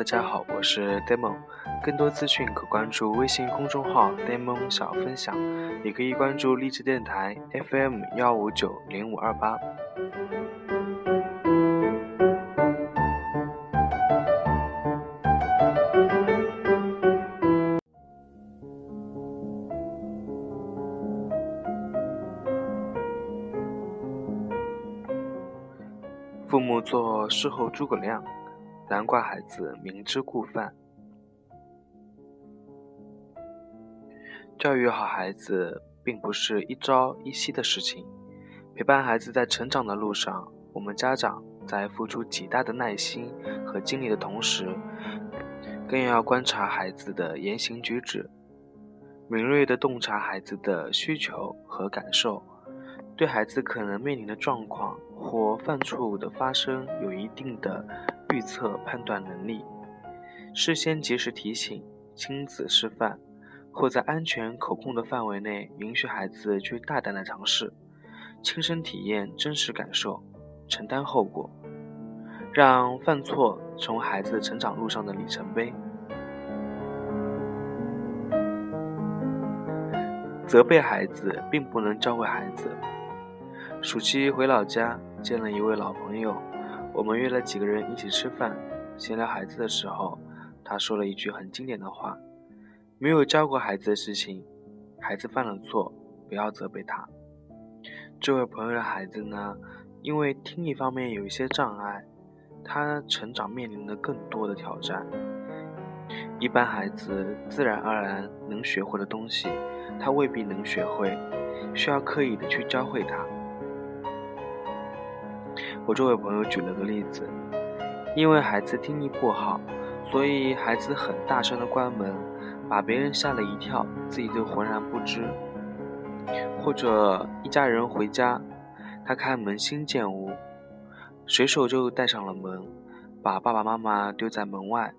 大家好，我是 Demon，更多资讯可关注微信公众号 Demon 小分享，也可以关注励志电台 FM 幺五九零五二八。父母做事后诸葛亮，难怪孩子明知故犯。教育好孩子并不是一朝一夕的事情，陪伴孩子在成长的路上，我们家长在付出极大的耐心和精力的同时，更要观察孩子的言行举止，敏锐地洞察孩子的需求和感受。对孩子可能面临的状况或犯错误的发生有一定的预测判断能力，事先及时提醒、亲子示范，或在安全可控的范围内允许孩子去大胆的尝试，亲身体验真实感受，承担后果，让犯错成为孩子成长路上的里程碑。责备孩子并不能教会孩子。暑期回老家见了一位老朋友，我们约了几个人一起吃饭，闲聊孩子的时候，他说了一句很经典的话：“没有教过孩子的事情，孩子犯了错，不要责备他。”这位朋友的孩子呢，因为听力方面有一些障碍，他成长面临的更多的挑战。一般孩子自然而然能学会的东西，他未必能学会，需要刻意的去教会他。我这位朋友举了个例子，因为孩子听力不好，所以孩子很大声的关门，把别人吓了一跳，自己就浑然不知。或者一家人回家，他开门新建屋，随手就带上了门，把爸爸妈妈丢在门外。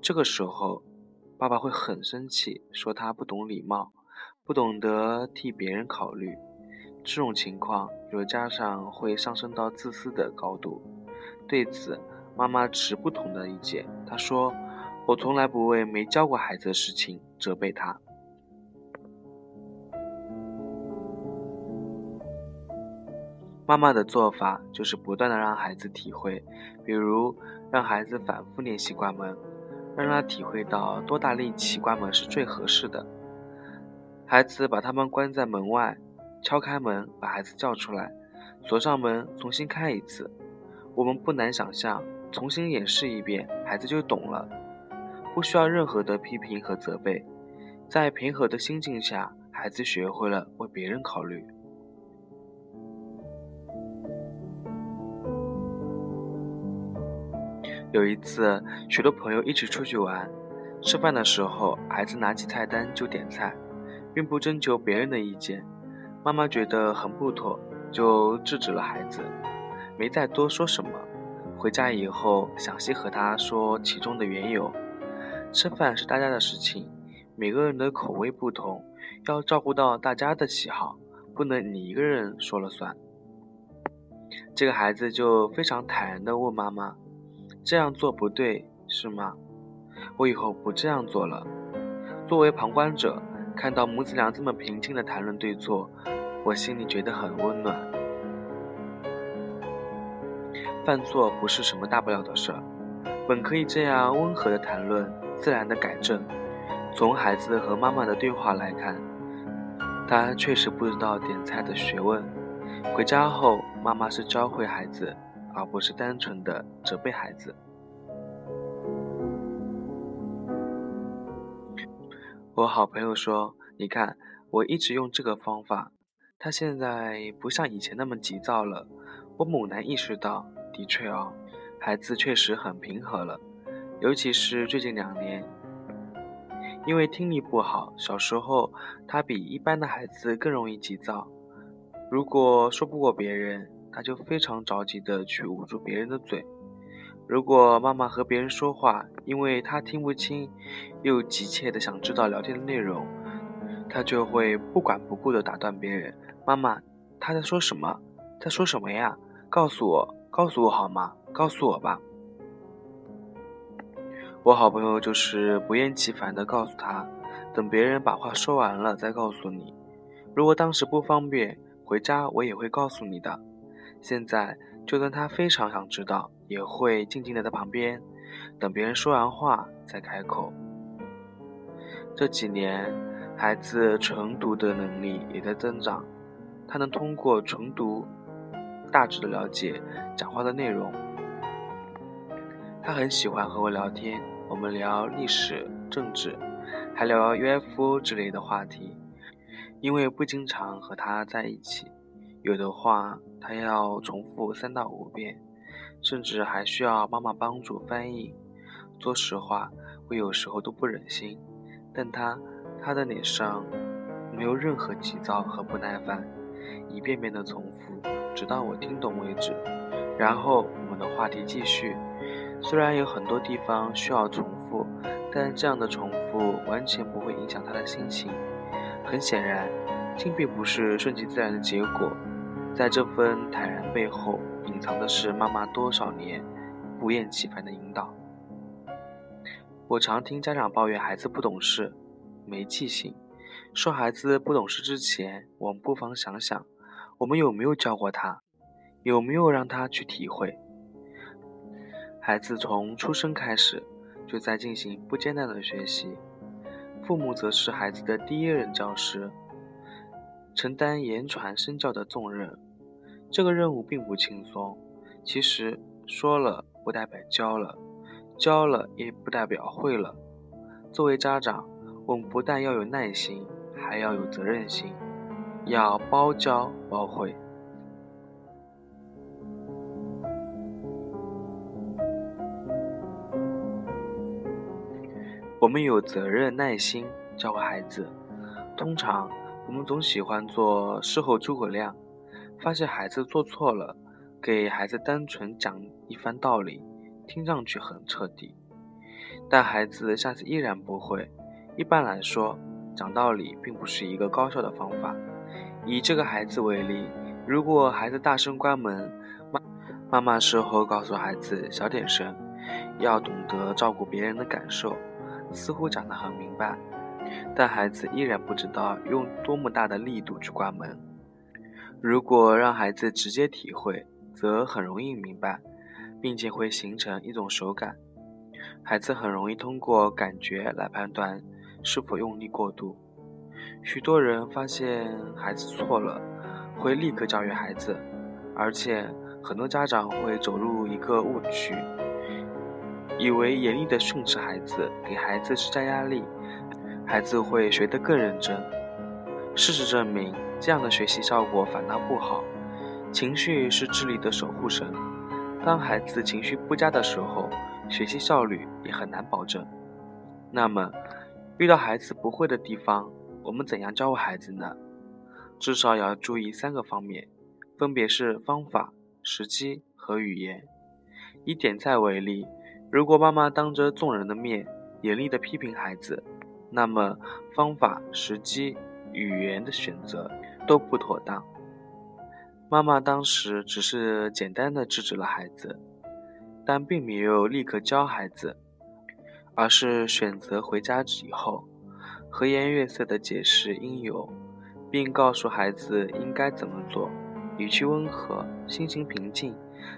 这个时候，爸爸会很生气，说他不懂礼貌，不懂得替别人考虑。这种情况，有的家长会上升到自私的高度。对此，妈妈持不同的意见。她说：“我从来不为没教过孩子的事情责备他。”妈妈的做法就是不断的让孩子体会，比如让孩子反复练习关门，让他体会到多大力气关门是最合适的。孩子把他们关在门外。敲开门，把孩子叫出来，锁上门，重新开一次。我们不难想象，重新演示一遍，孩子就懂了，不需要任何的批评和责备。在平和的心境下，孩子学会了为别人考虑。有一次，许多朋友一起出去玩，吃饭的时候，孩子拿起菜单就点菜，并不征求别人的意见。妈妈觉得很不妥，就制止了孩子，没再多说什么。回家以后，详细和他说其中的缘由。吃饭是大家的事情，每个人的口味不同，要照顾到大家的喜好，不能你一个人说了算。这个孩子就非常坦然地问妈妈：“这样做不对是吗？我以后不这样做了。”作为旁观者。看到母子俩这么平静的谈论对错，我心里觉得很温暖。犯错不是什么大不了的事儿，本可以这样温和的谈论，自然的改正。从孩子和妈妈的对话来看，他确实不知道点菜的学问。回家后，妈妈是教会孩子，而不是单纯的责备孩子。我好朋友说：“你看，我一直用这个方法，他现在不像以前那么急躁了。”我猛然意识到，的确哦，孩子确实很平和了，尤其是最近两年，因为听力不好，小时候他比一般的孩子更容易急躁。如果说不过别人，他就非常着急的去捂住别人的嘴。如果妈妈和别人说话，因为她听不清，又急切的想知道聊天的内容，她就会不管不顾的打断别人。妈妈，她在说什么？在说什么呀？告诉我，告诉我好吗？告诉我吧。我好朋友就是不厌其烦的告诉他，等别人把话说完了再告诉你。如果当时不方便回家，我也会告诉你的。现在就算他非常想知道，也会静静地在旁边，等别人说完话再开口。这几年，孩子晨读的能力也在增长，他能通过晨读，大致的了解讲话的内容。他很喜欢和我聊天，我们聊历史、政治，还聊 UFO 之类的话题。因为不经常和他在一起，有的话他要重复三到五遍，甚至还需要妈妈帮助翻译。说实话，我有时候都不忍心，但他他的脸上没有任何急躁和不耐烦，一遍遍的重复，直到我听懂为止。然后我们的话题继续。虽然有很多地方需要重复，但这样的重复完全不会影响他的心情。很显然，静并不是顺其自然的结果，在这份坦然背后，隐藏的是妈妈多少年不厌其烦的引导。我常听家长抱怨孩子不懂事、没记性。说孩子不懂事之前，我们不妨想想，我们有没有教过他，有没有让他去体会。孩子从出生开始就在进行不间断的学习，父母则是孩子的第一任教师，承担言传身教的重任。这个任务并不轻松。其实说了不代表教了，教了也不代表会了。作为家长，我们不但要有耐心，还要有责任心，要包教包会。我们有责任、耐心教会孩子。通常，我们总喜欢做事后诸葛亮，发现孩子做错了，给孩子单纯讲一番道理，听上去很彻底。但孩子下次依然不会。一般来说，讲道理并不是一个高效的方法。以这个孩子为例，如果孩子大声关门，妈妈妈事后告诉孩子小点声，要懂得照顾别人的感受。似乎讲得很明白，但孩子依然不知道用多么大的力度去关门。如果让孩子直接体会，则很容易明白，并且会形成一种手感。孩子很容易通过感觉来判断是否用力过度。许多人发现孩子错了，会立刻教育孩子，而且很多家长会走入一个误区。以为严厉的训斥孩子，给孩子施加压力，孩子会学得更认真。事实证明，这样的学习效果反倒不好。情绪是智力的守护神，当孩子情绪不佳的时候，学习效率也很难保证。那么，遇到孩子不会的地方，我们怎样教会孩子呢？至少要注意三个方面，分别是方法、时机和语言。以点菜为例。如果妈妈当着众人的面严厉地批评孩子，那么方法、时机、语言的选择都不妥当。妈妈当时只是简单的制止了孩子，但并没有立刻教孩子，而是选择回家以后和颜悦色的解释因由，并告诉孩子应该怎么做，语气温和，心情平静，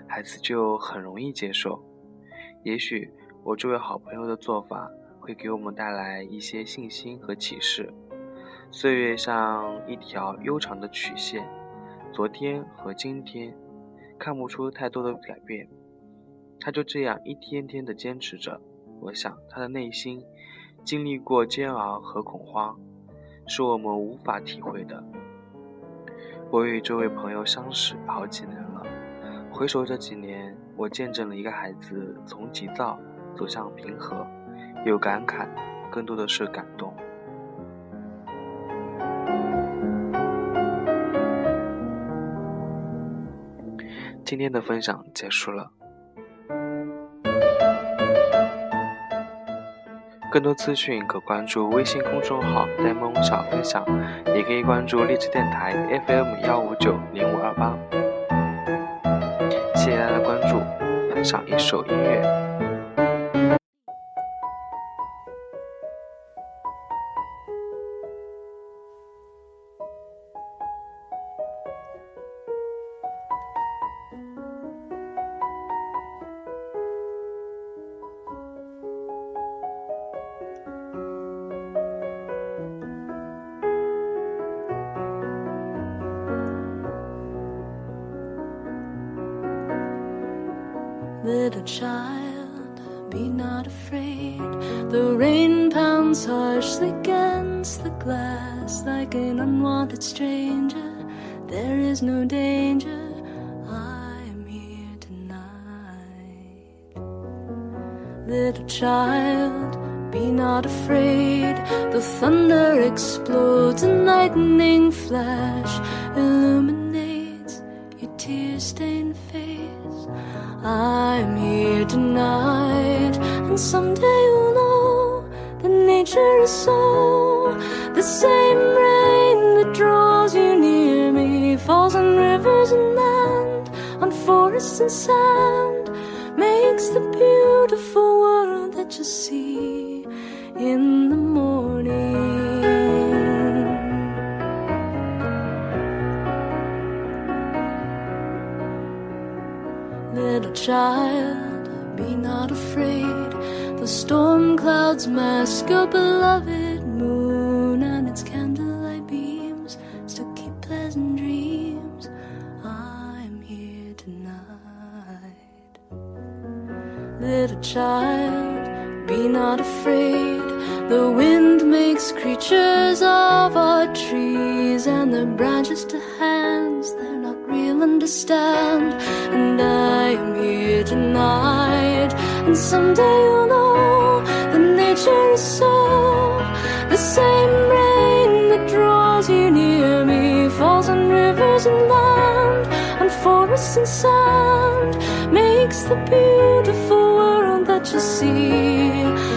孩子就很容易接受。也许我这位好朋友的做法会给我们带来一些信心和启示。岁月像一条悠长的曲线，昨天和今天看不出太多的改变，他就这样一天天的坚持着。我想他的内心经历过煎熬和恐慌，是我们无法体会的。我与这位朋友相识好几年了，回首这几年。我见证了一个孩子从急躁走向平和，有感慨，更多的是感动。今天的分享结束了，更多资讯可关注微信公众号“呆萌小分享”，也可以关注励志电台 FM 幺五九零五二八。谢谢大家的关注，分享一首音乐。Little child, be not afraid. The rain pounds harshly against the glass like an unwanted stranger. There is no danger. I am here tonight. Little child, be not afraid. The thunder explodes, and lightning flash illuminates your tear stained. I'm here tonight, and someday you'll know that nature is so. The same rain that draws you near me falls on rivers and land, on forests and sand, child, be not afraid. The storm clouds mask your beloved moon, and its candlelight beams still keep pleasant dreams. I'm here tonight. Little child, be not afraid. The wind makes creatures of our trees, and the branches to understand. And I am here tonight, and someday you'll know that nature is so. The same rain that draws you near me falls on rivers and land, on forests and sand, makes the beautiful world that you see